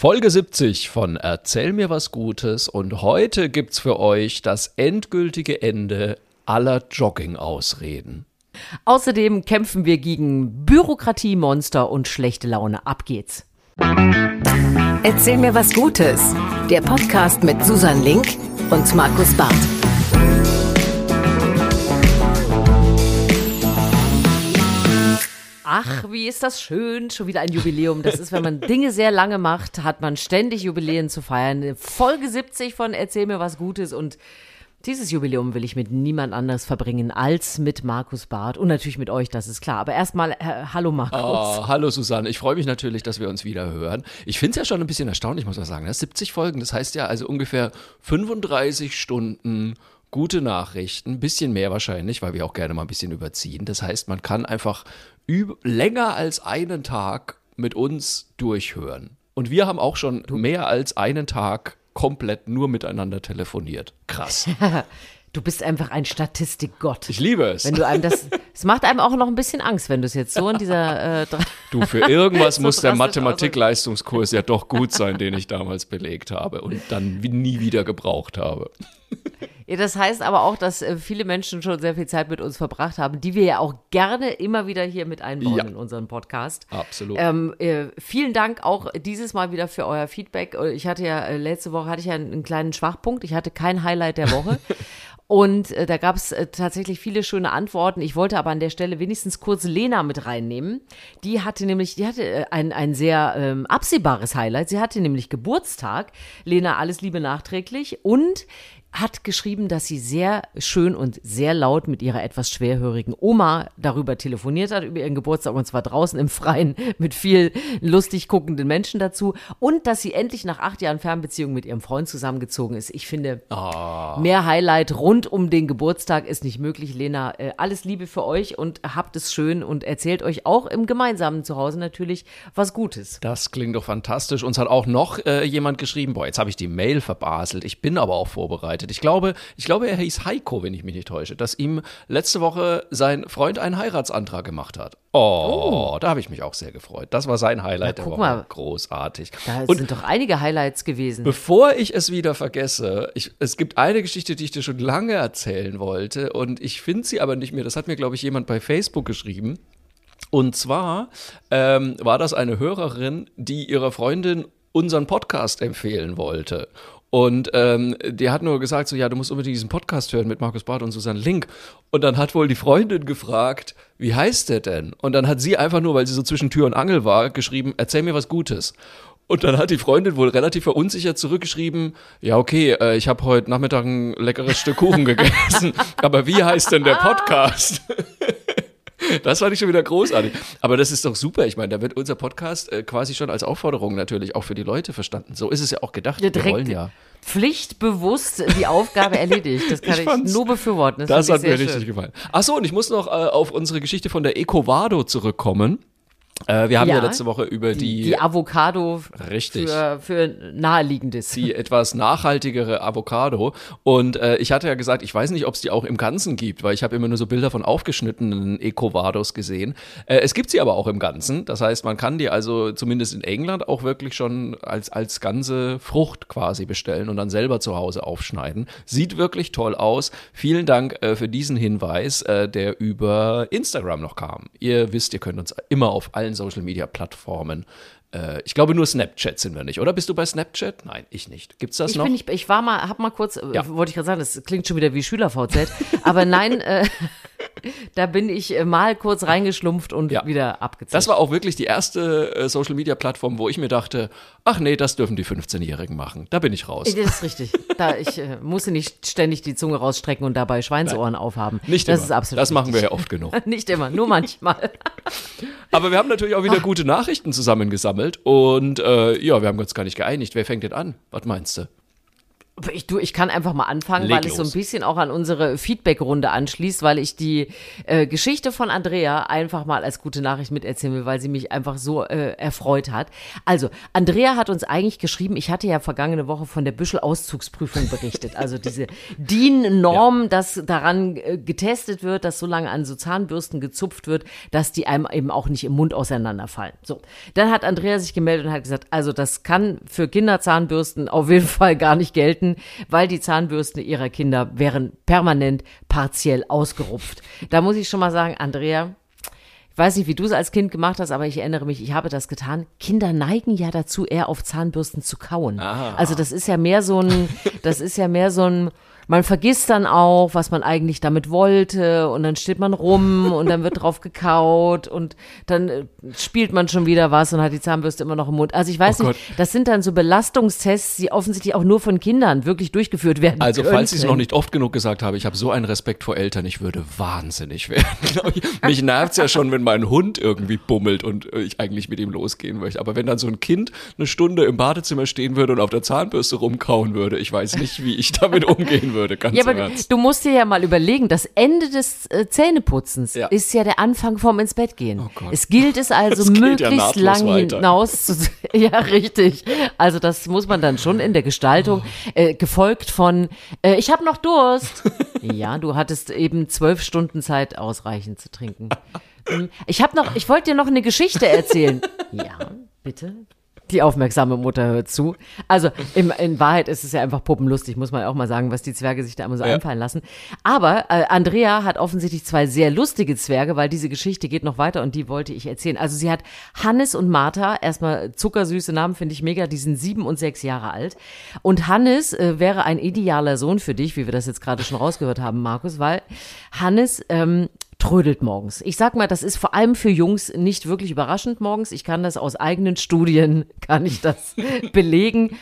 Folge 70 von Erzähl mir was Gutes und heute gibt's für euch das endgültige Ende aller Jogging-Ausreden. Außerdem kämpfen wir gegen Bürokratiemonster und schlechte Laune. Ab geht's. Erzähl mir was Gutes. Der Podcast mit Susan Link und Markus Barth. Ach, wie ist das schön. Schon wieder ein Jubiläum. Das ist, wenn man Dinge sehr lange macht, hat man ständig Jubiläen zu feiern. Folge 70 von Erzähl mir was Gutes und dieses Jubiläum will ich mit niemand anders verbringen als mit Markus Barth und natürlich mit euch, das ist klar. Aber erstmal, äh, hallo Markus. Oh, hallo Susanne, ich freue mich natürlich, dass wir uns wieder hören. Ich finde es ja schon ein bisschen erstaunlich, muss man sagen. Das 70 Folgen, das heißt ja also ungefähr 35 Stunden gute Nachrichten, ein bisschen mehr wahrscheinlich, weil wir auch gerne mal ein bisschen überziehen. Das heißt, man kann einfach länger als einen Tag mit uns durchhören. Und wir haben auch schon mehr als einen Tag komplett nur miteinander telefoniert. Krass. Du bist einfach ein Statistikgott. Ich liebe es. Wenn du einem das, es macht einem auch noch ein bisschen Angst, wenn du es jetzt so in dieser. Äh, du, für irgendwas so muss der Mathematikleistungskurs ja doch gut sein, den ich damals belegt habe und dann nie wieder gebraucht habe. Ja, das heißt aber auch, dass äh, viele Menschen schon sehr viel Zeit mit uns verbracht haben, die wir ja auch gerne immer wieder hier mit einbauen ja. in unseren Podcast. Absolut. Ähm, äh, vielen Dank auch dieses Mal wieder für euer Feedback. Äh, ich hatte ja, äh, letzte Woche hatte ich ja einen, einen kleinen Schwachpunkt. Ich hatte kein Highlight der Woche. Und äh, da gab es äh, tatsächlich viele schöne Antworten. Ich wollte aber an der Stelle wenigstens kurz Lena mit reinnehmen. Die hatte nämlich, die hatte äh, ein, ein sehr ähm, absehbares Highlight. Sie hatte nämlich Geburtstag. Lena, alles Liebe nachträglich. Und hat geschrieben, dass sie sehr schön und sehr laut mit ihrer etwas schwerhörigen Oma darüber telefoniert hat, über ihren Geburtstag und zwar draußen im Freien mit viel lustig guckenden Menschen dazu und dass sie endlich nach acht Jahren Fernbeziehung mit ihrem Freund zusammengezogen ist. Ich finde, oh. mehr Highlight rund um den Geburtstag ist nicht möglich. Lena, äh, alles Liebe für euch und habt es schön und erzählt euch auch im gemeinsamen Zuhause natürlich was Gutes. Das klingt doch fantastisch. Uns hat auch noch äh, jemand geschrieben, boah, jetzt habe ich die Mail verbaselt. Ich bin aber auch vorbereitet vorbereitet. Ich glaube, ich glaube, er hieß Heiko, wenn ich mich nicht täusche, dass ihm letzte Woche sein Freund einen Heiratsantrag gemacht hat. Oh, oh. da habe ich mich auch sehr gefreut. Das war sein Highlight der Woche. Mal. Großartig. Da Und sind doch einige Highlights gewesen. Bevor ich es wieder vergesse, ich, es gibt eine Geschichte, die ich dir schon lange erzählen wollte und ich finde sie aber nicht mehr. Das hat mir, glaube ich, jemand bei Facebook geschrieben. Und zwar ähm, war das eine Hörerin, die ihrer Freundin unseren Podcast empfehlen wollte. Und ähm, der hat nur gesagt, so ja, du musst unbedingt diesen Podcast hören mit Markus Barth und Susanne Link. Und dann hat wohl die Freundin gefragt, wie heißt der denn? Und dann hat sie einfach nur, weil sie so zwischen Tür und Angel war, geschrieben, erzähl mir was Gutes. Und dann hat die Freundin wohl relativ verunsichert zurückgeschrieben, ja okay, äh, ich habe heute Nachmittag ein leckeres Stück Kuchen gegessen, aber wie heißt denn der Podcast? Das fand ich schon wieder großartig. Aber das ist doch super. Ich meine, da wird unser Podcast äh, quasi schon als Aufforderung natürlich auch für die Leute verstanden. So ist es ja auch gedacht. Wir, Wir wollen ja pflichtbewusst die Aufgabe erledigt. Das kann ich, ich nur befürworten. Das, das hat mir schön. richtig gefallen. Achso, und ich muss noch äh, auf unsere Geschichte von der Ecovado zurückkommen. Äh, wir haben ja, ja, letzte Woche über die. Die Avocado richtig. Für, für Naheliegendes. Die etwas nachhaltigere Avocado. Und äh, ich hatte ja gesagt, ich weiß nicht, ob es die auch im Ganzen gibt, weil ich habe immer nur so Bilder von aufgeschnittenen Ecovados gesehen. Äh, es gibt sie aber auch im Ganzen. Das heißt, man kann die also zumindest in England auch wirklich schon als, als ganze Frucht quasi bestellen und dann selber zu Hause aufschneiden. Sieht wirklich toll aus. Vielen Dank äh, für diesen Hinweis, äh, der über Instagram noch kam. Ihr wisst, ihr könnt uns immer auf allen Social Media Plattformen. Äh, ich glaube, nur Snapchat sind wir nicht, oder? Bist du bei Snapchat? Nein, ich nicht. Gibt's das ich noch? Bin nicht, ich war mal, hab mal kurz, äh, ja. wollte ich gerade sagen, das klingt schon wieder wie Schüler-VZ, aber nein, äh, da bin ich äh, mal kurz reingeschlumpft und ja. wieder abgezogen. Das war auch wirklich die erste äh, Social Media Plattform, wo ich mir dachte, ach nee, das dürfen die 15-Jährigen machen. Da bin ich raus. Das ist richtig. Da ich äh, musste nicht ständig die Zunge rausstrecken und dabei Schweinsohren Nein. aufhaben. Nicht das immer. ist absolut. Das machen wir ja oft genug. nicht immer, nur manchmal. Aber wir haben natürlich auch wieder ach. gute Nachrichten zusammengesammelt und äh, ja, wir haben uns gar nicht geeinigt. Wer fängt denn an? Was meinst du? Ich, du, ich kann einfach mal anfangen, Leg weil es so ein los. bisschen auch an unsere Feedback-Runde anschließt, weil ich die äh, Geschichte von Andrea einfach mal als gute Nachricht miterzählen will, weil sie mich einfach so äh, erfreut hat. Also, Andrea hat uns eigentlich geschrieben, ich hatte ja vergangene Woche von der Büschel-Auszugsprüfung berichtet. Also diese DIN-Norm, dass daran äh, getestet wird, dass so lange an so Zahnbürsten gezupft wird, dass die einem eben auch nicht im Mund auseinanderfallen. So, dann hat Andrea sich gemeldet und hat gesagt, also das kann für Kinderzahnbürsten auf jeden Fall gar nicht gelten, weil die Zahnbürsten ihrer Kinder wären permanent partiell ausgerupft. Da muss ich schon mal sagen, Andrea, ich weiß nicht, wie du es als Kind gemacht hast, aber ich erinnere mich, ich habe das getan. Kinder neigen ja dazu, eher auf Zahnbürsten zu kauen. Also das ist ja mehr so ein, das ist ja mehr so ein, man vergisst dann auch, was man eigentlich damit wollte und dann steht man rum und dann wird drauf gekaut und dann äh, spielt man schon wieder was und hat die Zahnbürste immer noch im Mund. Also ich weiß Oh nicht, das sind dann so Belastungstests, die offensichtlich auch nur von Kindern wirklich durchgeführt werden. Also, könnten. falls ich es noch nicht oft genug gesagt habe, ich habe so einen Respekt vor Eltern, ich würde wahnsinnig werden. Mich nervt es ja schon, wenn mein Hund irgendwie bummelt und äh, ich eigentlich mit ihm losgehen möchte. Aber wenn dann so ein Kind eine Stunde im Badezimmer stehen würde und auf der Zahnbürste rumkauen würde, ich weiß nicht, wie ich damit umgehen würde, ganz Ja, aber Ernst. du musst dir ja mal überlegen, das Ende des äh, Zähneputzens Ja. ist ja der Anfang vom ins Bett gehen. Oh Gott. es gilt es also Das ja möglichst nahtlos lang weiter. hinaus zu, ja, richtig. Also das muss man dann schon in der Gestaltung, äh, gefolgt von, äh, ich habe noch Durst. ja, du hattest eben zwölf Stunden Zeit ausreichend zu trinken. Hm, Ich habe noch, ich wollte dir noch eine Geschichte erzählen. Ja, bitte. Die aufmerksame Mutter hört zu. Also im, in Wahrheit ist es ja einfach puppenlustig, muss man auch mal sagen, was die Zwerge sich da immer so Ja. einfallen lassen. Aber äh, Andrea hat offensichtlich zwei sehr lustige Zwerge, weil diese Geschichte geht noch weiter und die wollte ich erzählen. Also sie hat Hannes und Martha, erstmal zuckersüße Namen, finde ich mega, die sind sieben und sechs Jahre alt. Und Hannes äh, wäre ein idealer Sohn für dich, wie wir das jetzt gerade schon rausgehört haben, Markus, weil Hannes ähm, trödelt morgens. Ich sag mal, das ist vor allem für Jungs nicht wirklich überraschend morgens. Ich kann das aus eigenen Studien, kann ich das belegen.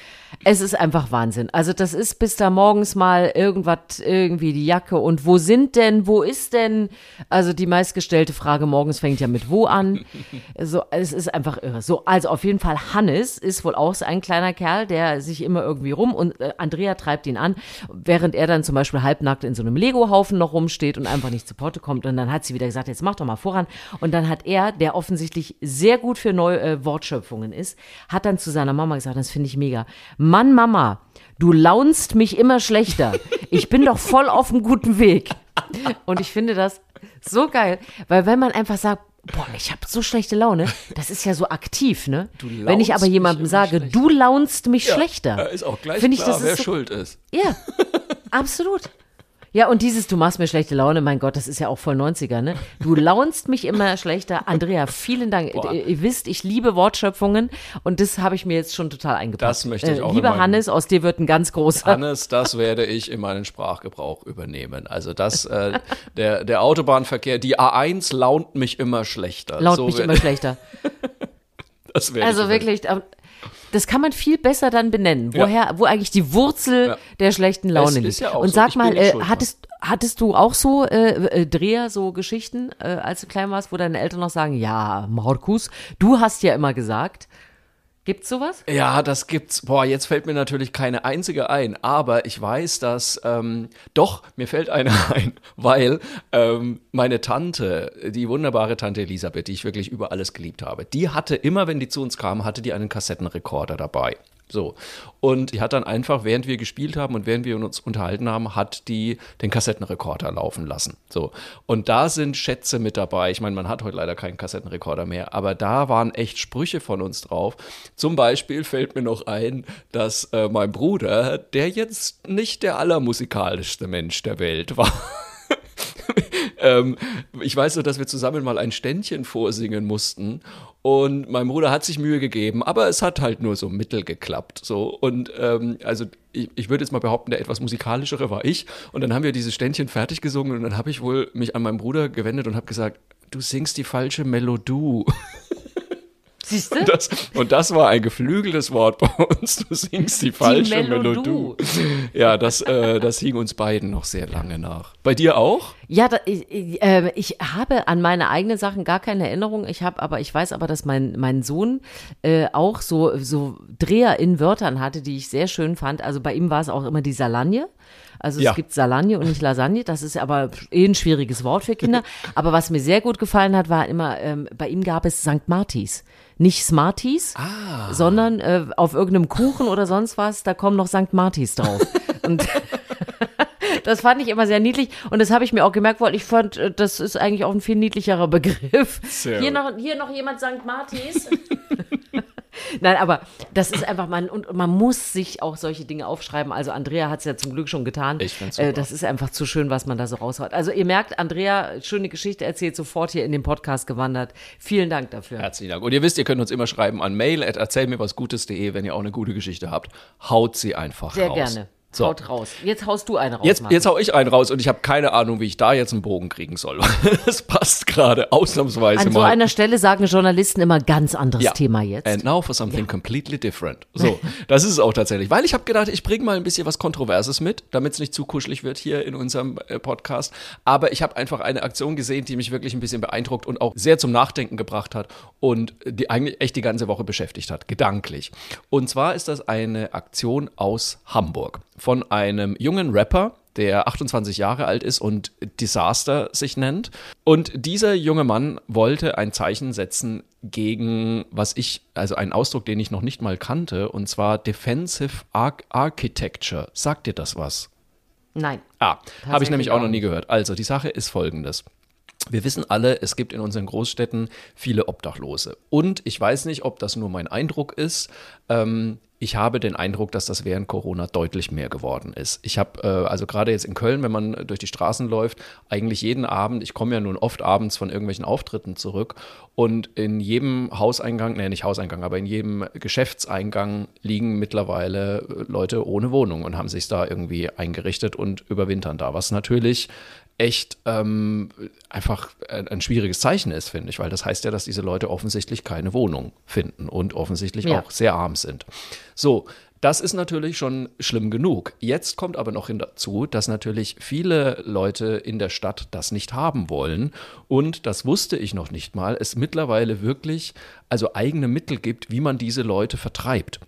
Es ist einfach Wahnsinn. Also das ist bis da morgens mal irgendwas, irgendwie die Jacke und wo sind denn, wo ist denn? Also die meistgestellte Frage morgens fängt ja mit wo an. So, es ist einfach irre. So, also auf jeden Fall Hannes ist wohl auch so ein kleiner Kerl, der sich immer irgendwie rum und äh, Andrea treibt ihn an, während er dann zum Beispiel halbnackt in so einem Lego-Haufen noch rumsteht und einfach nicht zu Potte kommt. Und dann hat sie wieder gesagt, jetzt mach doch mal voran. Und dann hat er, der offensichtlich sehr gut für neue äh, Wortschöpfungen ist, hat dann zu seiner Mama gesagt, das finde ich mega. Mann, Mama, du launst mich immer schlechter. Ich bin doch voll auf einem guten Weg. Und ich finde das so geil, weil wenn man einfach sagt, boah, ich habe so schlechte Laune, das ist ja so aktiv, ne? Du Wenn ich aber jemandem sage, schlechter. du launst mich schlechter. Ja, ist auch gleich Finde ich, klar, das wer ist so, schuld ist. Ja, absolut. Ja, und dieses, du machst mir schlechte Laune, mein Gott, das ist ja auch voll 90er, ne? Du launst mich immer schlechter. Andrea, vielen Dank. Boah. Ihr, wisst, ich liebe Wortschöpfungen und das habe ich mir jetzt schon total eingepackt. Das möchte ich auch in Lieber Hannes, aus dir wird ein ganz großer. Hannes, das werde ich in meinen Sprachgebrauch übernehmen. Also das, äh, der, der Autobahnverkehr, die A1 launt mich immer schlechter. Laut so mich immer schlechter. Das Also ich wirklich, ähm, das kann man viel besser dann benennen. Ja. Woher, wo eigentlich die Wurzel Ja. der schlechten Laune liegt. ist ja Und so. sag bin mal, äh, hattest, hattest du auch so äh, äh, Dreher, so Geschichten, äh, als du klein warst, wo deine Eltern noch sagen, ja, Markus, du hast ja immer gesagt. Gibt's sowas? Ja, das gibt's. Boah, jetzt fällt mir natürlich keine einzige ein, aber ich weiß, dass ähm, doch mir fällt eine ein, weil ähm, meine Tante, die wunderbare Tante Elisabeth, die ich wirklich über alles geliebt habe, die hatte immer, wenn die zu uns kam, hatte die einen Kassettenrekorder dabei. So. Und die hat dann einfach, während wir gespielt haben und während wir uns unterhalten haben, hat die den Kassettenrekorder laufen lassen. So. Und da sind Schätze mit dabei. Ich meine, man hat heute leider keinen Kassettenrekorder mehr, aber da waren echt Sprüche von uns drauf. Zum Beispiel fällt mir noch ein, dass äh, mein Bruder, der jetzt nicht der allermusikalischste Mensch der Welt war, ähm, ich weiß nur, dass wir zusammen mal ein Ständchen vorsingen mussten und mein Bruder hat sich Mühe gegeben, aber es hat halt nur so mittel geklappt. So und ähm, also ich, ich würde jetzt mal behaupten, der etwas musikalischere war ich und dann haben wir dieses Ständchen fertig gesungen und dann habe ich wohl mich an meinen Bruder gewendet und habe gesagt, du singst die falsche Melodie. Siehst du? Das, und das war ein geflügeltes Wort bei uns. Du singst die falsche Melodie. Melodie. Ja, das, äh, das hing uns beiden noch sehr lange nach. Bei dir auch? Ja, da, ich, ich, äh, ich habe an meine eigenen Sachen gar keine Erinnerung. Ich habe aber, ich weiß aber, dass mein, mein Sohn äh, auch so, so Dreher in Wörtern hatte, die ich sehr schön fand. Also bei ihm war es auch immer die Salagne. Also Ja. es gibt Salagne und nicht Lasagne. Das ist aber eh ein schwieriges Wort für Kinder. Aber was mir sehr gut gefallen hat, war immer, ähm, bei ihm gab es St. Martis. Nicht Smarties, sondern äh, auf irgendeinem Kuchen oder sonst was, da kommen noch St. Martis drauf. Und das fand ich immer sehr niedlich und das habe ich mir auch gemerkt, weil ich fand, äh, das ist eigentlich auch ein viel niedlicherer Begriff. Hier noch, hier noch jemand St. Martis. Nein, aber das ist einfach, man, und man muss sich auch solche Dinge aufschreiben. Also Andrea hat es ja zum Glück schon getan. Ich find's super. äh, Das ist einfach zu schön, was man da so raushaut. Also ihr merkt, Andrea, schöne Geschichte erzählt, sofort hier in den Podcast gewandert. Vielen Dank dafür. Herzlichen Dank. Und ihr wisst, ihr könnt uns immer schreiben an mail at erzählmirwasgutes.de, wenn ihr auch eine gute Geschichte habt. Haut sie einfach Sehr raus. gerne. So. Haut raus. Jetzt haust du eine raus. Jetzt, Martin. jetzt hau ich einen raus und ich habe keine Ahnung, wie ich da jetzt einen Bogen kriegen soll. Es passt gerade ausnahmsweise An so mal. einer Stelle sagen Journalisten immer ganz anderes Thema jetzt. And now for something completely different. So, das ist es auch tatsächlich. Weil ich habe gedacht, ich bringe mal ein bisschen was Kontroverses mit, damit es nicht zu kuschelig wird hier in unserem äh, Podcast. Aber ich habe einfach eine Aktion gesehen, die mich wirklich ein bisschen beeindruckt und auch sehr zum Nachdenken gebracht hat und die eigentlich echt die ganze Woche beschäftigt hat, gedanklich. Und zwar ist das eine Aktion aus Hamburg von einem jungen Rapper, der 28 Jahre alt ist und Disaster sich nennt. Und dieser junge Mann wollte ein Zeichen setzen gegen, was ich, also einen Ausdruck, den ich noch nicht mal kannte, und zwar Defensive Arch Architecture. Sagt dir das was? Nein. Ah, habe ich nämlich auch noch nie gehört. Also, die Sache ist folgendes. Wir wissen alle, es gibt in unseren Großstädten viele Obdachlose. Und ich weiß nicht, ob das nur mein Eindruck ist. Ähm, ich habe den Eindruck, dass das während Corona deutlich mehr geworden ist. Ich habe, äh, also gerade jetzt in Köln, wenn man durch die Straßen läuft, eigentlich jeden Abend, ich komme ja nun oft abends von irgendwelchen Auftritten zurück und in jedem Hauseingang, nee, nicht Hauseingang, aber in jedem Geschäftseingang liegen mittlerweile äh, Leute ohne Wohnung und haben sich da irgendwie eingerichtet und überwintern da, was natürlich echt ähm, einfach ein, ein schwieriges Zeichen ist, finde ich, weil das heißt ja, dass diese Leute offensichtlich keine Wohnung finden und offensichtlich Ja. auch sehr arm sind. So, das ist natürlich schon schlimm genug. Jetzt kommt aber noch hinzu, dass natürlich viele Leute in der Stadt das nicht haben wollen. Und das wusste ich noch nicht mal, es mittlerweile wirklich also eigene Mittel gibt, wie man diese Leute vertreibt.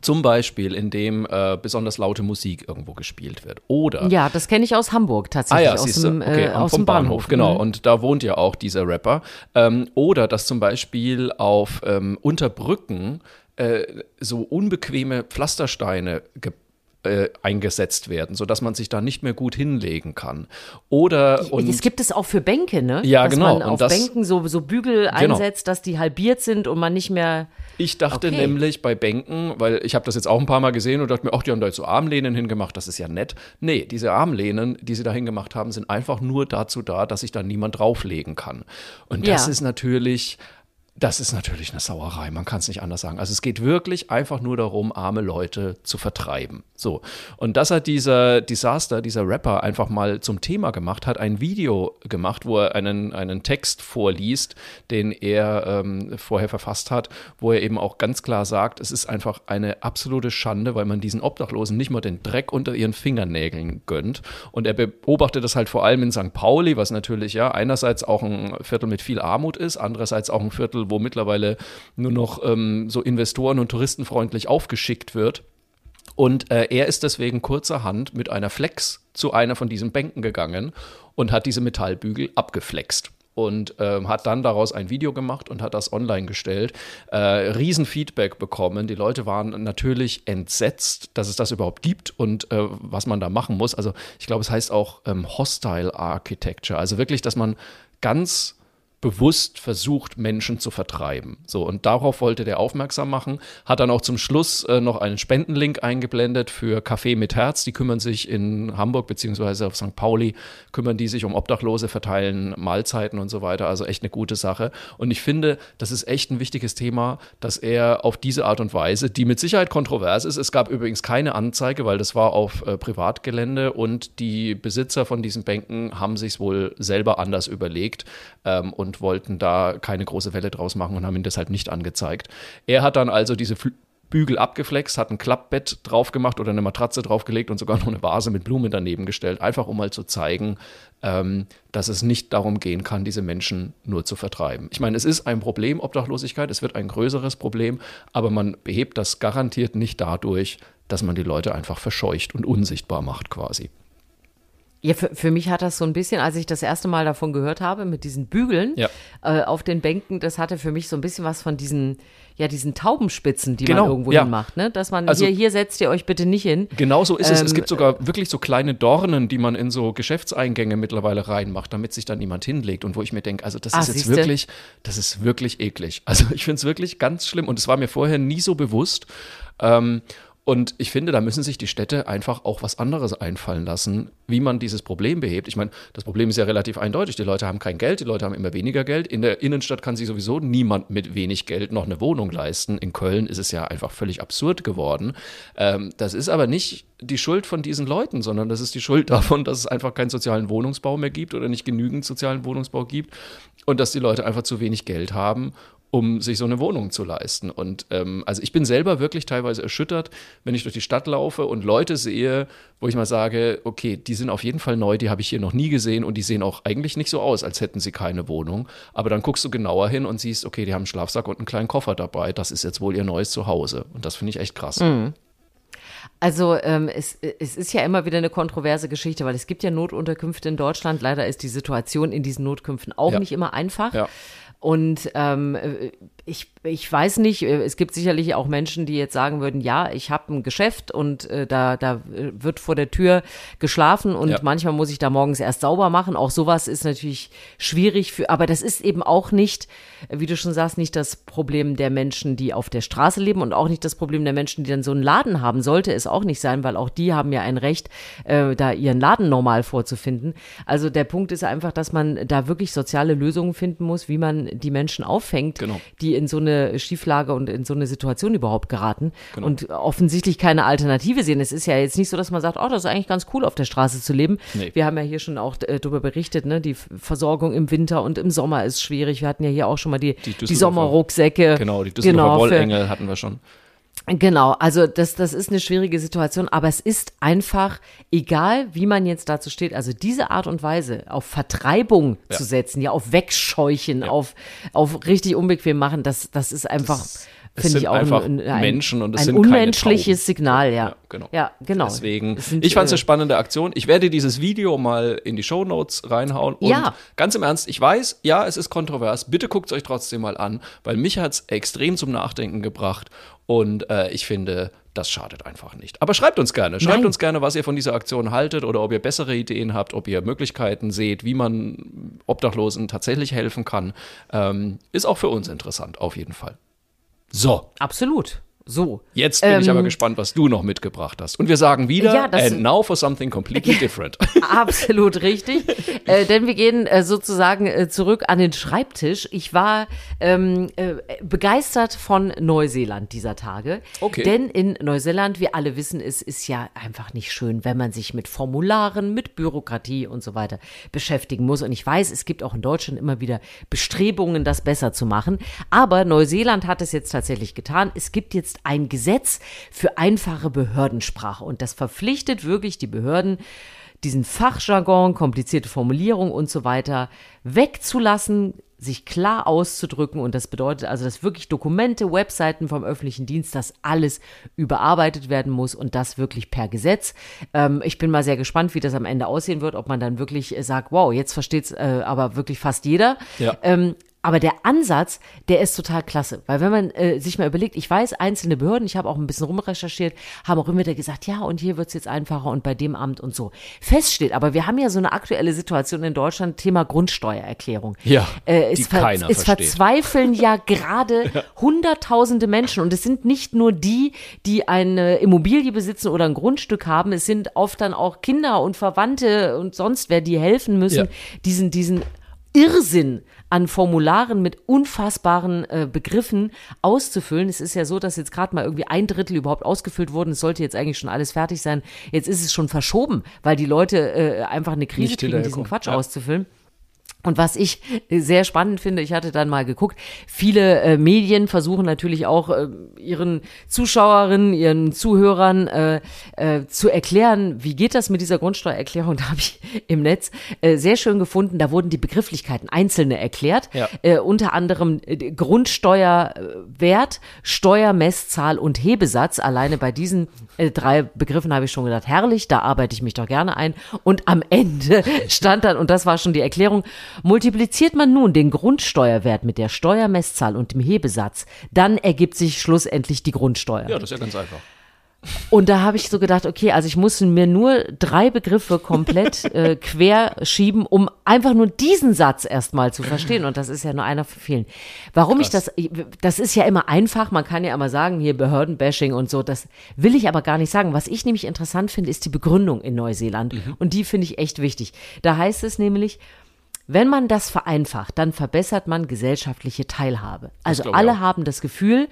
Zum Beispiel, indem äh, besonders laute Musik irgendwo gespielt wird. Oder Ja, das kenne ich aus Hamburg Ah tatsächlich. ja, aus dem, du, okay, äh, aus vom dem Bahnhof. genau. Mhm. Und da wohnt ja auch dieser Rapper. Ähm, oder dass zum Beispiel auf ähm, Unterbrücken äh, so unbequeme Pflastersteine ge äh, eingesetzt werden, sodass man sich da nicht mehr gut hinlegen kann. Oder und es gibt es auch für Bänke, ne? Ja, dass genau. man auf das- Bänken so, so Bügel Genau. einsetzt, dass die halbiert sind und man nicht mehr. Ich dachte Okay. nämlich bei Bänken, weil ich habe das jetzt auch ein paar Mal gesehen und dachte mir, ach, die haben da jetzt so Armlehnen hingemacht, das ist ja nett. Nee, diese Armlehnen, die sie da hingemacht haben, sind einfach nur dazu da, dass sich da niemand drauflegen kann. Und das Ja. ist natürlich, das ist natürlich eine Sauerei, man kann es nicht anders sagen. Also es geht wirklich einfach nur darum, arme Leute zu vertreiben. So. Und das hat dieser Disaster, dieser Rapper einfach mal zum Thema gemacht, hat ein Video gemacht, wo er einen, einen Text vorliest, den er ähm, vorher verfasst hat, wo er eben auch ganz klar sagt, es ist einfach eine absolute Schande, weil man diesen Obdachlosen nicht mal den Dreck unter ihren Fingernägeln gönnt. Und er beobachtet das halt vor allem in St. Pauli, was natürlich ja einerseits auch ein Viertel mit viel Armut ist, andererseits auch ein Viertel, wo mittlerweile nur noch ähm, so investoren- und touristenfreundlich aufgeschickt wird. Und äh, er ist deswegen kurzerhand mit einer Flex zu einer von diesen Bänken gegangen und hat diese Metallbügel abgeflext. Und ähm, hat dann daraus ein Video gemacht und hat das online gestellt. Äh, Riesenfeedback bekommen. Die Leute waren natürlich entsetzt, dass es das überhaupt gibt und äh, was man da machen muss. Also ich glaube, es heißt auch ähm, Hostile Architecture. Also wirklich, dass man ganz bewusst versucht, Menschen zu vertreiben. So, und darauf wollte der aufmerksam machen, hat dann auch zum Schluss äh, noch einen Spendenlink eingeblendet für Café mit Herz. Die kümmern sich in Hamburg beziehungsweise auf St. Pauli, kümmern die sich um Obdachlose, verteilen Mahlzeiten und so weiter. Also echt eine gute Sache. Und ich finde, das ist echt ein wichtiges Thema, dass er auf diese Art und Weise, die mit Sicherheit kontrovers ist, es gab übrigens keine Anzeige, weil das war auf äh, Privatgelände und die Besitzer von diesen Bänken haben sich wohl selber anders überlegt ähm, und und wollten da keine große Welle draus machen und haben ihn deshalb nicht angezeigt. Er hat dann also diese Fl Bügel abgeflext, hat ein Klappbett drauf gemacht oder eine Matratze draufgelegt und sogar noch eine Vase mit Blumen daneben gestellt, einfach um mal zu zeigen, ähm, dass es nicht darum gehen kann, diese Menschen nur zu vertreiben. Ich meine, es ist ein Problem, Obdachlosigkeit, es wird ein größeres Problem, aber man behebt das garantiert nicht dadurch, dass man die Leute einfach verscheucht und unsichtbar macht quasi. Ja, für, für mich hat das so ein bisschen, als ich das erste Mal davon gehört habe, mit diesen Bügeln Ja. äh, auf den Bänken, das hatte für mich so ein bisschen was von diesen, ja, diesen Taubenspitzen, die Genau, man irgendwo ja. macht, ne? Dass man Also- hier, hier setzt ihr euch bitte nicht hin. Genau so ist es. Es Ähm, gibt sogar wirklich so kleine Dornen, die man in so Geschäftseingänge mittlerweile reinmacht, damit sich dann niemand hinlegt. Und wo ich mir denke, also das Ah, ist jetzt siehste. wirklich, das ist wirklich eklig. Also ich finde es wirklich ganz schlimm und es war mir vorher nie so bewusst. Ähm, und ich finde, da müssen sich die Städte einfach auch was anderes einfallen lassen, wie man dieses Problem behebt. Ich meine, das Problem ist ja relativ eindeutig. Die Leute haben kein Geld, die Leute haben immer weniger Geld. In der Innenstadt kann sich sowieso niemand mit wenig Geld noch eine Wohnung leisten. In Köln ist es ja einfach völlig absurd geworden. Ähm, das ist aber nicht die Schuld von diesen Leuten, sondern das ist die Schuld davon, dass es einfach keinen sozialen Wohnungsbau mehr gibt oder nicht genügend sozialen Wohnungsbau gibt und dass die Leute einfach zu wenig Geld haben um sich so eine Wohnung zu leisten. Und ähm, also ich bin selber wirklich teilweise erschüttert, wenn ich durch die Stadt laufe und Leute sehe, wo ich mal sage, okay, die sind auf jeden Fall neu, die habe ich hier noch nie gesehen und die sehen auch eigentlich nicht so aus, als hätten sie keine Wohnung. Aber dann guckst du genauer hin und siehst, okay, die haben einen Schlafsack und einen kleinen Koffer dabei. Das ist jetzt wohl ihr neues Zuhause. Und das finde ich echt krass. Also ähm, es, es ist ja immer wieder eine kontroverse Geschichte, weil es gibt ja Notunterkünfte in Deutschland. Leider ist die Situation in diesen Notkünften auch Ja. nicht immer einfach. Ja. Und ähm, äh, ich, ich weiß nicht, äh, es gibt sicherlich auch Menschen, die jetzt sagen würden, ja, ich habe ein Geschäft und äh, da, da äh, wird vor der Tür geschlafen und Ja. manchmal muss ich da morgens erst sauber machen. Auch sowas ist natürlich schwierig für, aber das ist eben auch nicht, wie du schon sagst, nicht das Problem der Menschen, die auf der Straße leben und auch nicht das Problem der Menschen, die dann so einen Laden haben. Sollte es auch nicht sein, weil auch die haben ja ein Recht, äh, da ihren Laden normal vorzufinden. Also der Punkt ist einfach, dass man da wirklich soziale Lösungen finden muss, wie man die Menschen auffängt, Genau. die in so eine Schieflage und in so eine Situation überhaupt geraten Genau. und offensichtlich keine Alternative sehen. Es ist ja jetzt nicht so, dass man sagt, oh, das ist eigentlich ganz cool, auf der Straße zu leben. Nee. Wir haben ja hier schon auch äh, darüber berichtet, ne? die Versorgung im Winter und im Sommer ist schwierig. Wir hatten ja hier auch schon mal die, die, Düsseldorfer- Sommerrucksäcke. Genau, die Düsseldorfer Genau, Wollengel hatten wir schon. Genau, also das, das ist eine schwierige Situation, aber es ist einfach, egal wie man jetzt dazu steht, also diese Art und Weise auf Vertreibung Ja. zu setzen, ja, auf Wegscheuchen, auf, auf richtig unbequem machen, das, das ist einfach, es finde sind ich auch einfach ein, ein, Menschen und es ein sind unmenschliches. Signal, ja. Ja, genau. Ja, genau. Deswegen, Es sind, ich fand es äh, eine spannende Aktion. Ich werde dieses Video mal in die Shownotes reinhauen. Und Ja. ganz im Ernst, ich weiß, ja, es ist kontrovers. Bitte guckt es euch trotzdem mal an, weil mich hat es extrem zum Nachdenken gebracht. Und äh, ich finde, das schadet einfach nicht. Aber schreibt uns gerne. Schreibt Nein. uns gerne, was ihr von dieser Aktion haltet oder ob ihr bessere Ideen habt, ob ihr Möglichkeiten seht, wie man Obdachlosen tatsächlich helfen kann. Ähm, ist auch für uns interessant, auf jeden Fall. So, Absolut. So. Jetzt bin ich Ähm, aber gespannt, was du noch mitgebracht hast. Und wir sagen wieder, Ja, and now for something completely different. Absolut richtig. äh, denn wir gehen äh, sozusagen äh, zurück an den Schreibtisch. Ich war ähm, äh, begeistert von Neuseeland dieser Tage. Okay. Denn in Neuseeland, wir alle wissen, es ist ja einfach nicht schön, wenn man sich mit Formularen, mit Bürokratie und so weiter beschäftigen muss. Und ich weiß, es gibt auch in Deutschland immer wieder Bestrebungen, das besser zu machen. Aber Neuseeland hat es jetzt tatsächlich getan. Es gibt jetzt ein Gesetz für einfache Behördensprache. Und das verpflichtet wirklich die Behörden, diesen Fachjargon, komplizierte Formulierungen und so weiter wegzulassen, sich klar auszudrücken. Und das bedeutet also, dass wirklich Dokumente, Webseiten vom öffentlichen Dienst, das alles überarbeitet werden muss und das wirklich per Gesetz. Ähm, ich bin mal sehr gespannt, wie das am Ende aussehen wird, ob man dann wirklich äh, sagt, wow, jetzt versteht es äh, aber wirklich fast jeder. Ja. Ähm, aber der Ansatz, der ist total klasse. Weil wenn man äh, sich mal überlegt, ich weiß, einzelne Behörden, ich habe auch ein bisschen rumrecherchiert, haben auch immer wieder gesagt, ja, und hier wird's jetzt einfacher und bei dem Amt und so. Feststeht, aber wir haben ja so eine aktuelle Situation in Deutschland, Thema Grundsteuererklärung. Ja, äh, die es, ver keiner es versteht. verzweifeln ja gerade hunderttausende Menschen und es sind nicht nur die, die eine Immobilie besitzen oder ein Grundstück haben, es sind oft dann auch Kinder und Verwandte und sonst wer, die helfen müssen, Ja. diesen, diesen Irrsinn an Formularen mit unfassbaren äh, Begriffen auszufüllen. Es ist ja so, dass jetzt gerade mal irgendwie ein Drittel überhaupt ausgefüllt wurden. Es sollte jetzt eigentlich schon alles fertig sein. Jetzt ist es schon verschoben, weil die Leute äh, einfach eine Krise kriegen, diesen. Quatsch Ja. auszufüllen. Und was ich sehr spannend finde, ich hatte dann mal geguckt, viele äh, Medien versuchen natürlich auch äh, ihren Zuschauerinnen, ihren Zuhörern äh, äh, zu erklären, wie geht das mit dieser Grundsteuererklärung. Da habe ich im Netz äh, sehr schön gefunden, da wurden die Begrifflichkeiten einzelne erklärt, Ja. äh, unter anderem äh, Grundsteuerwert, Steuermesszahl und Hebesatz. Alleine bei diesen äh, drei Begriffen habe ich schon gedacht, herrlich, da arbeite ich mich doch gerne ein. Und am Ende stand dann, und das war schon die Erklärung, multipliziert man nun den Grundsteuerwert mit der Steuermesszahl und dem Hebesatz, dann ergibt sich schlussendlich die Grundsteuer. Ja, das ist ja ganz einfach. Und da habe ich so gedacht, okay, also ich muss mir nur drei Begriffe komplett äh, quer schieben, um einfach nur diesen Satz erstmal zu verstehen. Und das ist ja nur einer von vielen. Warum ich das, das ist ja immer einfach, man kann ja immer sagen, hier Behördenbashing und so, das will ich aber gar nicht sagen. Was ich nämlich interessant finde, ist die Begründung in Neuseeland. Und die finde ich echt wichtig. Da heißt es nämlich, wenn man das vereinfacht, dann verbessert man gesellschaftliche Teilhabe. Also alle haben das Gefühl,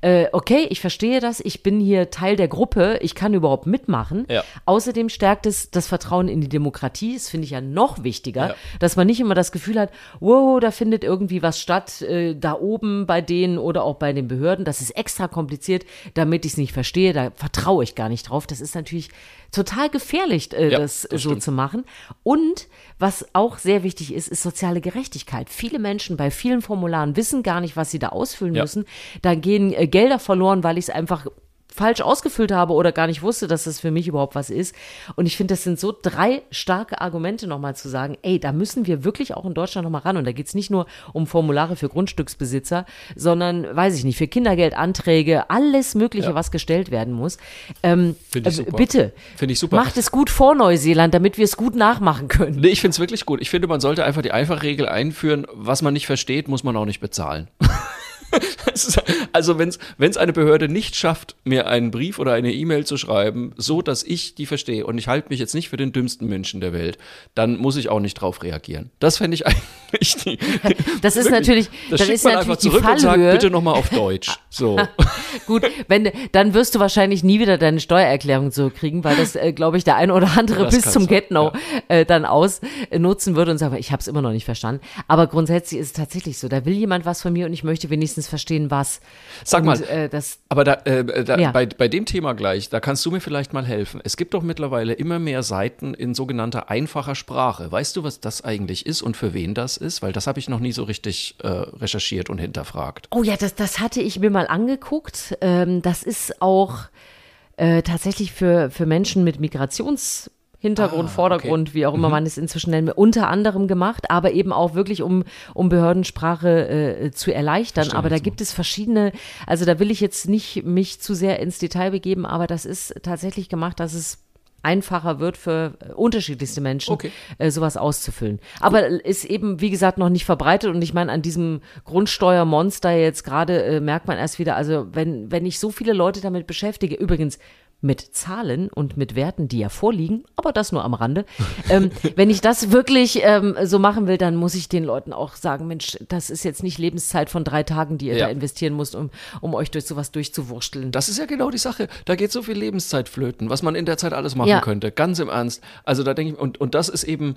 äh, okay, ich verstehe das, ich bin hier Teil der Gruppe, ich kann überhaupt mitmachen. Ja. Außerdem stärkt es das Vertrauen in die Demokratie. Das finde ich ja noch wichtiger, Ja. dass man nicht immer das Gefühl hat, wow, da findet irgendwie was statt, äh, da oben bei denen oder auch bei den Behörden. Das ist extra kompliziert, damit ich es nicht verstehe. Da vertraue ich gar nicht drauf. Das ist natürlich total gefährlich, äh, Ja, das, das so zu machen. Und was auch sehr wichtig ist, ist soziale Gerechtigkeit. Viele Menschen bei vielen Formularen wissen gar nicht, was sie da ausfüllen Ja. müssen. Da gehen äh, Gelder verloren, weil ich es einfach falsch ausgefüllt habe oder gar nicht wusste, dass das für mich überhaupt was ist. Und ich finde, das sind so drei starke Argumente nochmal zu sagen, ey, da müssen wir wirklich auch in Deutschland nochmal ran. Und da geht's nicht nur um Formulare für Grundstücksbesitzer, sondern, weiß ich nicht, für Kindergeldanträge, alles Mögliche, Ja. was gestellt werden muss. Ähm, Finde ich äh, super. Bitte, Finde ich super. macht es gut vor Neuseeland, damit wir es gut nachmachen können. Nee, ich finde es wirklich gut. Ich finde, man sollte einfach die einfache Regel einführen, was man nicht versteht, muss man auch nicht bezahlen. Also wenn es eine Behörde nicht schafft, mir einen Brief oder eine E-Mail zu schreiben, so dass ich die verstehe und ich halte mich jetzt nicht für den dümmsten Menschen der Welt, dann muss ich auch nicht drauf reagieren. Das fände ich eigentlich die, Das ist wirklich, natürlich, das schickt ist natürlich einfach die zurück und sagt, Fallhöhe. bitte nochmal auf Deutsch. So. Gut, wenn, dann wirst du wahrscheinlich nie wieder deine Steuererklärung zurückkriegen, weil das, äh, glaube ich, der ein oder andere Das bis zum sein, Get-No äh, dann ausnutzen würde und sagen, ich habe es immer noch nicht verstanden. Aber grundsätzlich ist es tatsächlich so, da will jemand was von mir und ich möchte wenigstens verstehen, was. Sag und, mal, Äh, das, Aber da, äh, da, Ja. bei, bei dem Thema gleich, da kannst du mir vielleicht mal helfen. Es gibt doch mittlerweile immer mehr Seiten in sogenannter einfacher Sprache. Weißt du, was das eigentlich ist und für wen das ist? Weil das habe ich noch nie so richtig äh, recherchiert und hinterfragt. oh ja, das, das hatte ich mir mal angeguckt. Ähm, das ist auch äh, tatsächlich für, für Menschen mit Migrations- Hintergrund, Ah, Vordergrund, wie auch immer man es inzwischen nennt, unter anderem gemacht, aber eben auch wirklich, um, um Behördensprache äh, zu erleichtern. Verstehe aber da jetzt gibt es verschiedene, also da will ich jetzt nicht mich zu sehr ins Detail begeben, aber das ist tatsächlich gemacht, dass es einfacher wird für äh, unterschiedlichste Menschen, Okay. äh, sowas auszufüllen. Aber ist eben, wie gesagt, noch nicht verbreitet und ich meine, an diesem Grundsteuermonster jetzt gerade äh, merkt man erst wieder, also wenn, wenn ich so viele Leute damit beschäftige, übrigens mit Zahlen und mit Werten, die ja vorliegen, aber das nur am Rande. ähm, wenn ich das wirklich ähm, so machen will, dann muss ich den Leuten auch sagen, Mensch, das ist jetzt nicht Lebenszeit von drei Tagen, die ihr Ja. da investieren müsst, um, um euch durch sowas durchzuwursteln. Das ist ja genau die Sache. Da geht so viel Lebenszeit flöten, was man in der Zeit alles machen Ja. könnte. Ganz im Ernst. Also da denke ich, und, und das ist eben,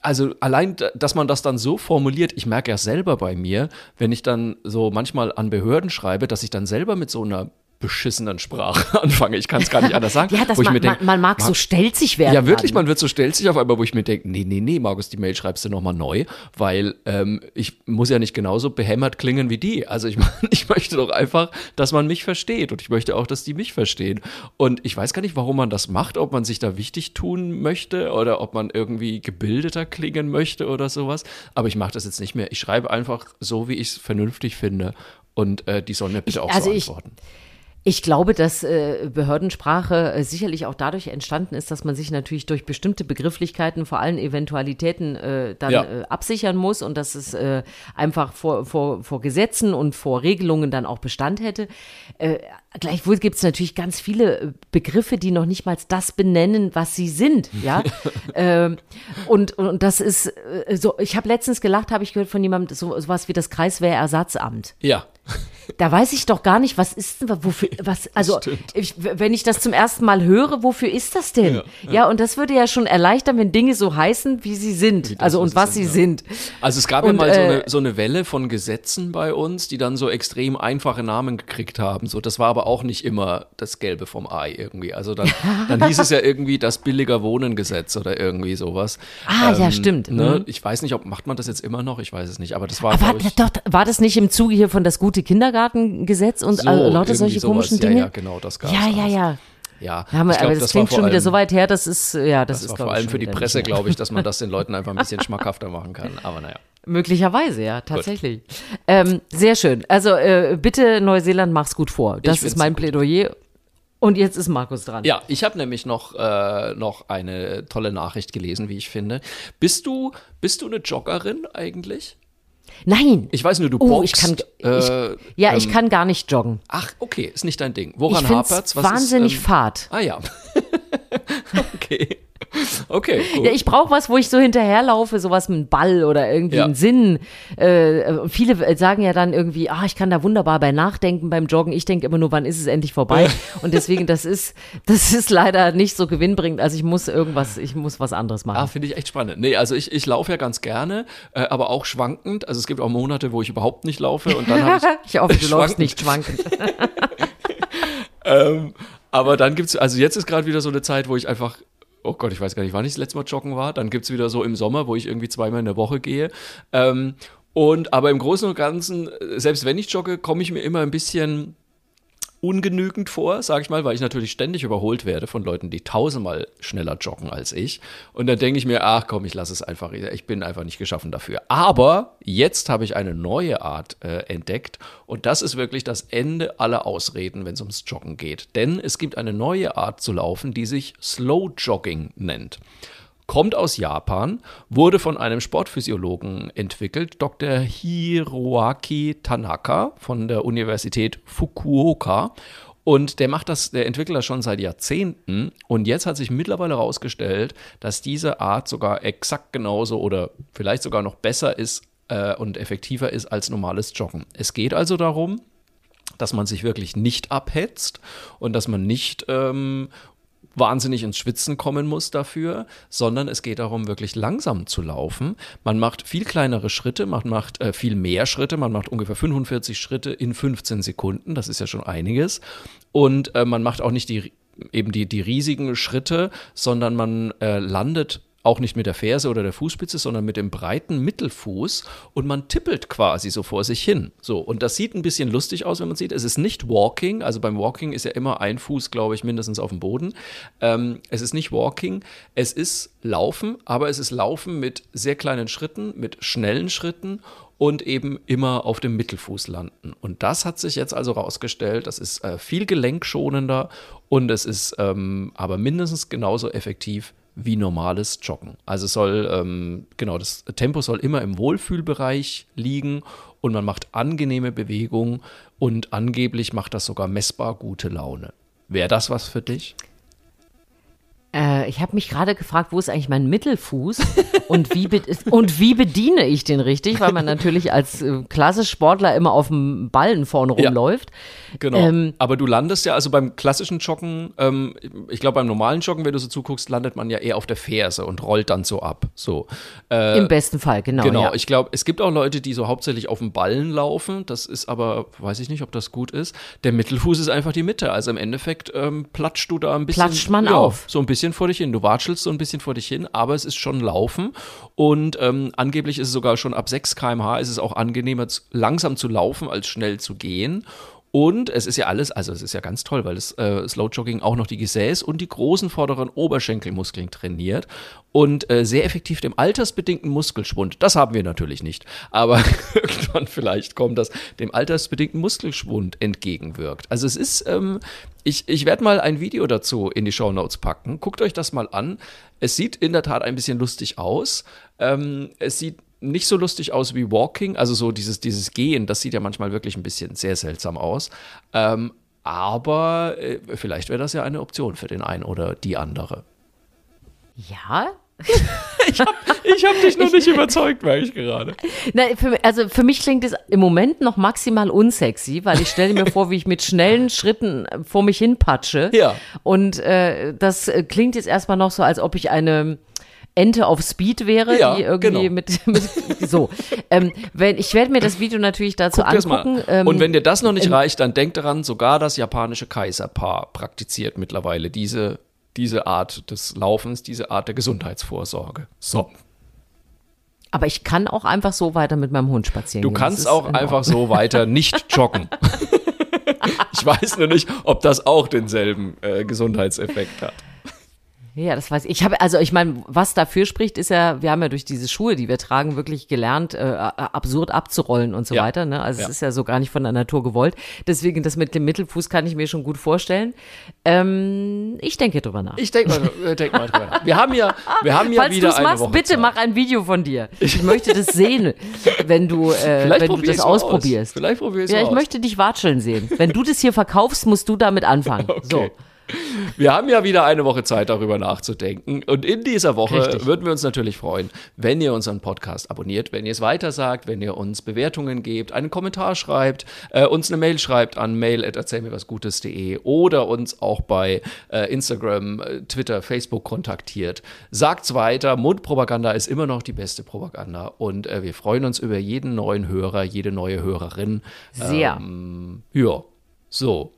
also allein, dass man das dann so formuliert, ich merke ja selber bei mir, wenn ich dann so manchmal an Behörden schreibe, dass ich dann selber mit so einer beschissenen Sprache anfange. Ich kann es gar nicht anders sagen. ja, dass wo ich man, mir denk, man, man mag so stelzig werden. ja, wirklich, man wird so stelzig auf einmal, wo ich mir denke, nee, nee, nee, Markus, die Mail schreibst du nochmal neu, weil ähm, ich muss ja nicht genauso behämmert klingen wie die. Also ich meine, ich möchte doch einfach, dass man mich versteht und ich möchte auch, dass die mich verstehen. Und ich weiß gar nicht, warum man das macht, ob man sich da wichtig tun möchte oder ob man irgendwie gebildeter klingen möchte oder sowas. Aber ich mache das jetzt nicht mehr. Ich schreibe einfach so, wie ich es vernünftig finde. Und äh, die sollen mir bitte auch also so ich- antworten. Ich glaube, dass äh, Behördensprache äh, sicherlich auch dadurch entstanden ist, dass man sich natürlich durch bestimmte Begrifflichkeiten vor allen Eventualitäten äh, dann Ja. äh, absichern muss und dass es äh, einfach vor, vor, vor Gesetzen und vor Regelungen dann auch Bestand hätte. Gleichwohl gibt es natürlich ganz viele äh, Begriffe, die noch nicht mal das benennen, was sie sind. Ja, ähm, und, und das ist äh, so. Ich habe letztens gelacht, habe ich gehört von jemandem so sowas wie das Kreiswehrersatzamt. Ja. Da weiß ich doch gar nicht, was ist denn, wofür, was, also, ich, wenn ich das zum ersten Mal höre, wofür ist das denn? Ja, ja. ja, und das würde ja schon erleichtern, wenn Dinge so heißen, wie sie sind. Wie also, und was sie sind. Ja. Also, es gab und, ja mal so, eine, äh, so eine Welle von Gesetzen bei uns, die dann so extrem einfache Namen gekriegt haben. So, das war aber auch nicht immer das Gelbe vom Ei irgendwie. Also, dann, dann hieß es ja irgendwie das billiger Wohnen-Gesetz oder irgendwie sowas. Ah, ähm, ja, stimmt. Ne? Mhm. Ich weiß nicht, ob, macht man das jetzt immer noch? Ich weiß es nicht, aber das war, aber, ich, doch, war das nicht im Zuge hier von das gute Kindergarten? Kindergartengesetz und so, äh, lauter solche sowas. komischen Dinge. Ja, ja, genau, das gab Ja, ja, ja. Ja, ja aber, glaub, das, das klingt schon allem, wieder so weit her, das ist, ja, das, das ist war vor allem für die Presse, glaube ich, dass man das den Leuten einfach ein bisschen schmackhafter machen kann. Aber naja. Möglicherweise, ja, tatsächlich. Ähm, sehr schön. Also äh, bitte Neuseeland, mach's gut vor. Das ist mein Plädoyer. Und jetzt ist Markus dran. Ja, ich habe nämlich noch, äh, noch eine tolle Nachricht gelesen, wie ich finde. Bist du, bist du eine Joggerin eigentlich? Nein. Ich weiß nur, du oh, Ich kann, ich, äh, ja, ähm, ich kann gar nicht joggen. Ach, okay, ist nicht dein Ding. Woran hapert's? Was wahnsinnig ist, ähm, fad. Ah ja. okay. Okay. Gut. Ja, ich brauche was, wo ich so hinterherlaufe, sowas mit einem Ball oder irgendwie ja. einen Sinn. Äh, viele sagen ja dann irgendwie, ah, ich kann da wunderbar bei nachdenken beim Joggen. Ich denke immer nur, wann ist es endlich vorbei? Und deswegen, das ist, das ist leider nicht so gewinnbringend. Also ich muss irgendwas, ich muss was anderes machen. Ah, finde ich echt spannend. Nee, also ich, ich laufe ja ganz gerne, äh, aber auch schwankend. Also es gibt auch Monate, wo ich überhaupt nicht laufe und dann habe ich. ich hoffe, du läufst nicht schwankend. ähm, aber dann gibt es, also jetzt ist gerade wieder so eine Zeit, wo ich einfach oh Gott, ich weiß gar nicht, wann ich das letzte Mal joggen war. Dann gibt es wieder so im Sommer, wo ich irgendwie zweimal in der Woche gehe. Ähm, und aber im Großen und Ganzen, selbst wenn ich jogge, komme ich mir immer ein bisschen ungenügend vor, sage ich mal, weil ich natürlich ständig überholt werde von Leuten, die tausendmal schneller joggen als ich. Und dann denke ich mir, ach komm, ich lasse es einfach. Ich bin einfach nicht geschaffen dafür. Aber jetzt habe ich eine neue Art äh, entdeckt und das ist wirklich das Ende aller Ausreden, wenn es ums Joggen geht. Denn es gibt eine neue Art zu laufen, die sich Slow Jogging nennt kommt aus Japan, wurde von einem Sportphysiologen entwickelt, Dr. Hiroaki Tanaka von der Universität Fukuoka. Und der macht das, der entwickelt das schon seit Jahrzehnten. Und jetzt hat sich mittlerweile herausgestellt, dass diese Art sogar exakt genauso oder vielleicht sogar noch besser ist äh, und effektiver ist als normales Joggen. Es geht also darum, dass man sich wirklich nicht abhetzt und dass man nicht ähm, wahnsinnig ins Schwitzen kommen muss dafür, sondern es geht darum, wirklich langsam zu laufen. Man macht viel kleinere Schritte, man macht äh, viel mehr Schritte, man macht ungefähr 45 Schritte in 15 Sekunden, das ist ja schon einiges. Und äh, man macht auch nicht die eben die, die riesigen Schritte, sondern man äh, landet auch nicht mit der Ferse oder der Fußspitze, sondern mit dem breiten Mittelfuß und man tippelt quasi so vor sich hin. So, und das sieht ein bisschen lustig aus, wenn man sieht. Es ist nicht Walking, also beim Walking ist ja immer ein Fuß, glaube ich, mindestens auf dem Boden. Ähm, es ist nicht Walking, es ist Laufen, aber es ist Laufen mit sehr kleinen Schritten, mit schnellen Schritten und eben immer auf dem Mittelfuß landen. Und das hat sich jetzt also rausgestellt, das ist äh, viel gelenkschonender und es ist ähm, aber mindestens genauso effektiv wie normales Joggen. Also soll, ähm, genau, das Tempo soll immer im Wohlfühlbereich liegen und man macht angenehme Bewegungen und angeblich macht das sogar messbar gute Laune. Wäre das was für dich? Äh, ich habe mich gerade gefragt, wo ist eigentlich mein Mittelfuß und wie, und wie bediene ich den richtig, weil man natürlich als äh, klassisch Sportler immer auf dem Ballen vorne rumläuft. Ja, genau. Ähm, Aber du landest ja, also beim klassischen Joggen, ähm, ich glaube beim normalen Joggen, wenn du so zuguckst, landet man ja eher auf der Ferse und rollt dann so ab. So. Äh, Im besten Fall, genau. Genau, ja. ich glaube, es gibt auch Leute, die so hauptsächlich auf dem Ballen laufen. Das ist aber, weiß ich nicht, ob das gut ist. Der Mittelfuß ist einfach die Mitte. Also im Endeffekt ähm, platscht du da ein bisschen. Platscht man ja, auf. So ein bisschen bisschen vor dich hin. Du watschelst so ein bisschen vor dich hin, aber es ist schon Laufen. Und ähm, angeblich ist es sogar schon ab 6 km/h ist es auch angenehmer, langsam zu laufen, als schnell zu gehen. Und es ist ja alles, also es ist ja ganz toll, weil das äh, Slow Jogging auch noch die Gesäß- und die großen vorderen Oberschenkelmuskeln trainiert und äh, sehr effektiv dem altersbedingten Muskelschwund. Das haben wir natürlich nicht, aber irgendwann vielleicht kommt das dem altersbedingten Muskelschwund entgegenwirkt. Also es ist, ähm, ich, ich werde mal ein Video dazu in die Show Notes packen. Guckt euch das mal an. Es sieht in der Tat ein bisschen lustig aus. Ähm, es sieht nicht so lustig aus wie Walking, also so dieses, dieses Gehen, das sieht ja manchmal wirklich ein bisschen sehr seltsam aus. Ähm, aber äh, vielleicht wäre das ja eine Option für den einen oder die andere. Ja, Ich habe dich noch nicht überzeugt, merke ich gerade. Na, für, also für mich klingt es im Moment noch maximal unsexy, weil ich stelle mir vor, wie ich mit schnellen Schritten vor mich hin patsche. Ja. Und äh, das klingt jetzt erstmal noch so, als ob ich eine Ente auf Speed wäre, Ja, die irgendwie genau. mit, mit so. Ähm, wenn, ich werde mir das Video natürlich dazu Guck angucken. an. Ähm, Und wenn dir das noch nicht reicht, dann denk daran, sogar das japanische Kaiserpaar praktiziert mittlerweile diese, diese Art des Laufens, diese Art der Gesundheitsvorsorge. So. aber ich kann auch einfach so weiter mit meinem Hund spazieren Du gehen. Kannst auch in einfach so weiter nicht joggen. ich weiß nur nicht, ob das auch denselben äh, Gesundheitseffekt hat. Ja, das weiß ich. Ich habe, also ich meine, was dafür spricht, ist ja, wir haben ja durch diese Schuhe, die wir tragen, wirklich gelernt, äh, absurd abzurollen und so Ja. weiter. Ne? Also Ja. es ist ja so gar nicht von der Natur gewollt. Deswegen das mit dem Mittelfuß kann ich mir schon gut vorstellen. Ähm, ich denke drüber nach. Ich denke mal, äh, denk mal drüber nach. Wir haben ja, wir haben ja Falls du wieder eine machst, Woche bitte Zeit. mach ein Video von dir. Ich möchte das sehen, wenn du, äh, wenn du das ausprobierst. Aus. Vielleicht probier ich's Ja, ich aus. möchte dich watscheln sehen. Wenn du das hier verkaufst, musst du damit anfangen. So. Wir haben ja wieder eine Woche Zeit, darüber nachzudenken. Und in dieser Woche Richtig. würden wir uns natürlich freuen, wenn ihr unseren Podcast abonniert, wenn ihr es weitersagt, wenn ihr uns Bewertungen gebt, einen Kommentar schreibt, äh, uns eine Mail schreibt an mail.erzählmirwasgutes.de oder uns auch bei äh, Instagram, äh, Twitter, Facebook kontaktiert. Sagt's weiter. Mundpropaganda ist immer noch die beste Propaganda. Und äh, wir freuen uns über jeden neuen Hörer, jede neue Hörerin. Sehr. Ähm, ja, so.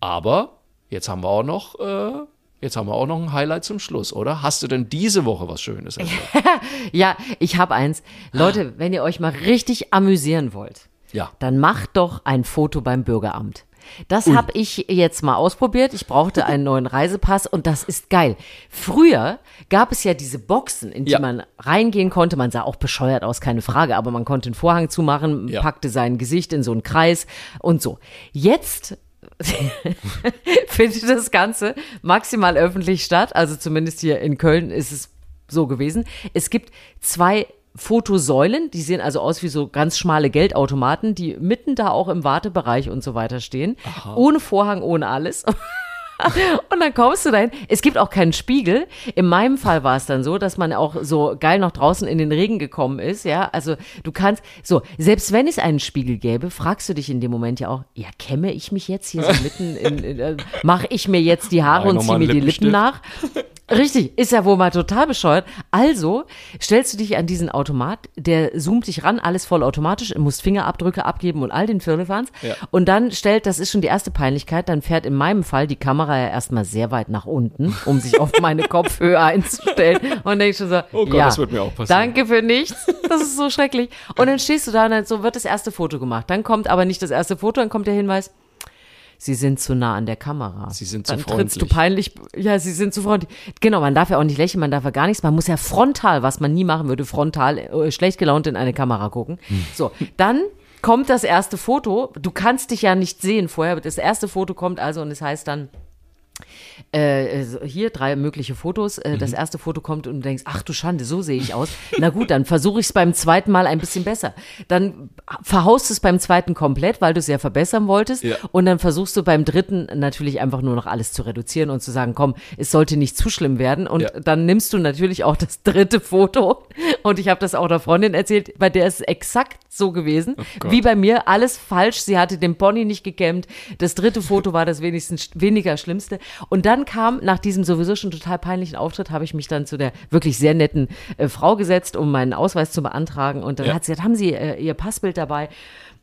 Aber jetzt haben wir auch noch, äh, jetzt haben wir auch noch ein Highlight zum Schluss, oder? Hast du denn diese Woche was Schönes? Ja, ich habe eins. Leute, wenn ihr euch mal richtig amüsieren wollt, Ja. dann macht doch ein Foto beim Bürgeramt. Das habe ich jetzt mal ausprobiert. Ich brauchte einen neuen Reisepass und das ist geil. Früher gab es ja diese Boxen, in die Ja. man reingehen konnte. Man sah auch bescheuert aus, keine Frage, aber man konnte den Vorhang zumachen, Ja. packte sein Gesicht in so einen Kreis und so. Jetzt findet das Ganze maximal öffentlich statt. Also zumindest hier in Köln ist es so gewesen. Es gibt zwei Fotosäulen, die sehen also aus wie so ganz schmale Geldautomaten, die mitten da auch im Wartebereich und so weiter stehen. Ohne Vorhang, ohne alles. Und dann kommst du dahin. Es gibt auch keinen Spiegel. In meinem Fall war es dann so, dass man auch so geil noch draußen in den Regen gekommen ist. Ja, also du kannst, so, selbst wenn es einen Spiegel gäbe, fragst du dich in dem Moment ja auch, ja, kämme ich mich jetzt hier so mitten in, in äh, mache ich mir jetzt die Haare ich und ziehe mir die Lippen nach? Richtig, ist ja wohl mal total bescheuert. Also stellst du dich an diesen Automat, der zoomt dich ran, alles voll automatisch, du musst Fingerabdrücke abgeben und all den Firlefanz. Ja. Und dann stellt, das ist schon die erste Peinlichkeit, dann fährt in meinem Fall die Kamera ja erstmal sehr weit nach unten, um sich auf meine Kopfhöhe einzustellen. Und denkst schon so, Oh Gott, ja, das wird mir auch passieren. Danke für nichts. Das ist so schrecklich. Und dann stehst du da und dann so wird das erste Foto gemacht. Dann kommt aber nicht das erste Foto, dann kommt der Hinweis, Sie sind zu nah an der Kamera. Sie sind zu Dann trittst du freundlich. peinlich. Ja, sie sind zu freundlich. Genau, man darf ja auch nicht lächeln, man darf ja gar nichts. Man muss ja frontal, was man nie machen würde, frontal äh, schlecht gelaunt in eine Kamera gucken. Hm. So, dann kommt das erste Foto. Du kannst dich ja nicht sehen vorher. Das erste Foto kommt also und es heißt dann, äh, so, hier drei mögliche Fotos. Äh, Mhm. Das erste Foto kommt und du denkst, ach du Schande, so sehe ich aus. Na gut, dann versuche ich es beim zweiten Mal ein bisschen besser. Dann verhaust du es beim zweiten komplett, weil du es ja verbessern wolltest. Ja. Und dann versuchst du beim dritten natürlich einfach nur noch alles zu reduzieren und zu sagen, komm, es sollte nicht zu schlimm werden. Und Ja. dann nimmst du natürlich auch das dritte Foto. Und ich habe das auch der Freundin erzählt, bei der ist es exakt so gewesen. Oh wie bei mir, alles falsch. Sie hatte den Pony nicht gekämmt. Das dritte Foto war das wenigstens weniger Schlimmste. Und dann kam, nach diesem sowieso schon total peinlichen Auftritt, habe ich mich dann zu der wirklich sehr netten äh, Frau gesetzt, um meinen Ausweis zu beantragen. Und dann Ja. hat sie gesagt, haben Sie äh, Ihr Passbild dabei?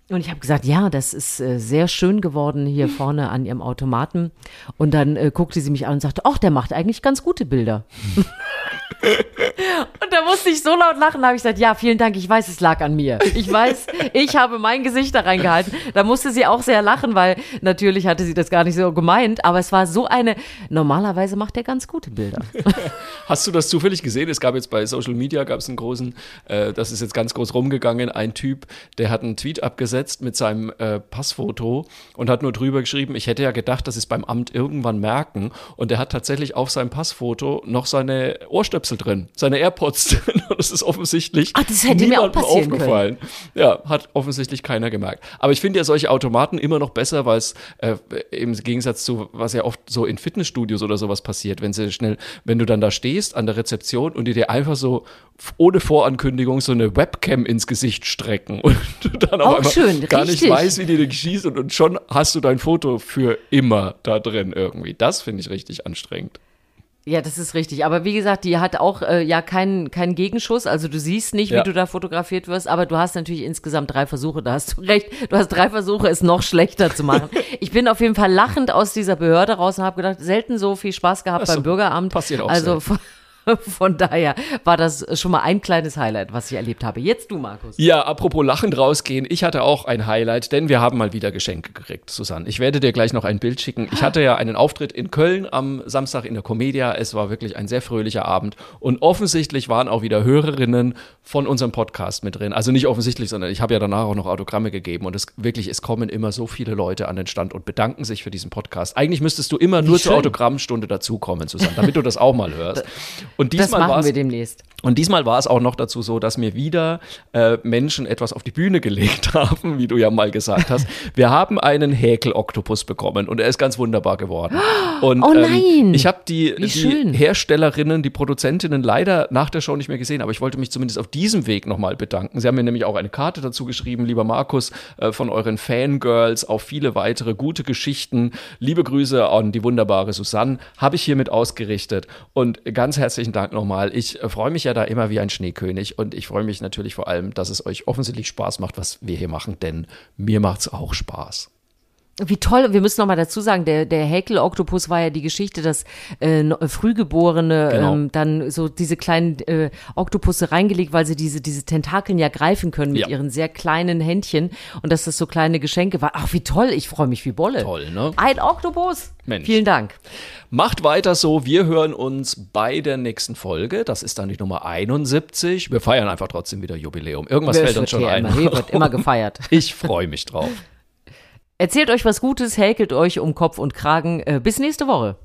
Und ich habe gesagt, ja, das ist äh, sehr schön geworden hier vorne an Ihrem Automaten. Und dann äh, guckte sie mich an und sagte, ach, der macht eigentlich ganz gute Bilder. Und da musste ich so laut lachen, da habe ich gesagt, ja, vielen Dank, ich weiß, es lag an mir. Ich weiß, ich habe mein Gesicht da reingehalten. Da musste sie auch sehr lachen, weil natürlich hatte sie das gar nicht so gemeint, aber es war so eine, normalerweise macht er ganz gute Bilder. Hast du das zufällig gesehen? Es gab jetzt bei Social Media gab es einen großen, äh, das ist jetzt ganz groß rumgegangen, ein Typ, der hat einen Tweet abgesetzt mit seinem äh, Passfoto und hat nur drüber geschrieben, ich hätte ja gedacht, dass es beim Amt irgendwann merken. Und der hat tatsächlich auf seinem Passfoto noch seine Ohrstöpsel drin, seine AirPods. ist. das ist offensichtlich Ach, das hätte mir auch passieren aufgefallen. Ja, hat offensichtlich keiner gemerkt. Aber ich finde ja solche Automaten immer noch besser, weil es äh, im Gegensatz zu, was ja oft so in Fitnessstudios oder sowas passiert, wenn sie schnell, wenn du dann da stehst an der Rezeption und die dir einfach so ohne Vorankündigung so eine Webcam ins Gesicht strecken und du dann Auch einmal schön, gar richtig. nicht weißt, wie die dich schießt und, und schon hast du dein Foto für immer da drin irgendwie. Das finde ich richtig anstrengend. Ja, das ist richtig. Aber wie gesagt, die hat auch äh, ja keinen keinen Gegenschuss. Also du siehst nicht, Ja. wie du da fotografiert wirst, aber du hast natürlich insgesamt drei Versuche. Da hast du recht. Du hast drei Versuche, es noch schlechter zu machen. Ich bin auf jeden Fall lachend aus dieser Behörde raus und habe gedacht, selten so viel Spaß gehabt so, beim Bürgeramt. passiert auch Also selten. von, daher war das schon mal ein kleines Highlight, was ich erlebt habe. Jetzt du, Markus. Ja, apropos lachend rausgehen, ich hatte auch ein Highlight, denn wir haben mal wieder Geschenke gekriegt, Susanne. Ich werde dir gleich noch ein Bild schicken. Ich hatte ja einen Auftritt in Köln am Samstag in der Comedia. Es war wirklich ein sehr fröhlicher Abend und offensichtlich waren auch wieder Hörerinnen von unserem Podcast mit drin. Also nicht offensichtlich, sondern ich habe ja danach auch noch Autogramme gegeben und es wirklich, es kommen immer so viele Leute an den Stand und bedanken sich für diesen Podcast. Eigentlich müsstest du immer nur zur schön. Autogrammstunde dazukommen, Susanne, damit du das auch mal hörst. Und Das diesmal machen war's- wir demnächst. und diesmal war es auch noch dazu so, dass mir wieder äh, Menschen etwas auf die Bühne gelegt haben, wie du ja mal gesagt hast. Wir haben einen Häkel-Oktopus bekommen und er ist ganz wunderbar geworden. Und, Oh ähm, nein! ich habe die, die. Herstellerinnen, die Produzentinnen leider nach der Show nicht mehr gesehen, aber ich wollte mich zumindest auf diesem Weg nochmal bedanken. Sie haben mir nämlich auch eine Karte dazu geschrieben, lieber Markus, äh, von euren Fangirls auf viele weitere gute Geschichten. Liebe Grüße an die wunderbare Susanne, habe ich hiermit ausgerichtet. Und ganz herzlichen Dank nochmal. Ich äh, freue mich ja da immer wie ein Schneekönig und ich freue mich natürlich vor allem, dass es euch offensichtlich Spaß macht, was wir hier machen, denn mir macht es auch Spaß. Wie toll, wir müssen noch mal dazu sagen, der, der Häkel-Oktopus war ja die Geschichte, dass äh, äh, Frühgeborene Genau. ähm, dann so diese kleinen äh, Oktopusse reingelegt, weil sie diese, diese Tentakeln ja greifen können mit Ja. ihren sehr kleinen Händchen und dass das so kleine Geschenke waren. Ach, wie toll, ich freue mich wie Bolle. Toll, ne? Ein Oktopus. Mensch. Vielen Dank. Macht weiter so. Wir hören uns bei der nächsten Folge. Das ist dann die Nummer 71. Wir feiern einfach trotzdem wieder Jubiläum. Irgendwas Es fällt uns schon ein. Immer, wird immer gefeiert. Ich freue mich drauf. Erzählt euch was Gutes, häkelt euch um Kopf und Kragen. Äh, bis nächste Woche.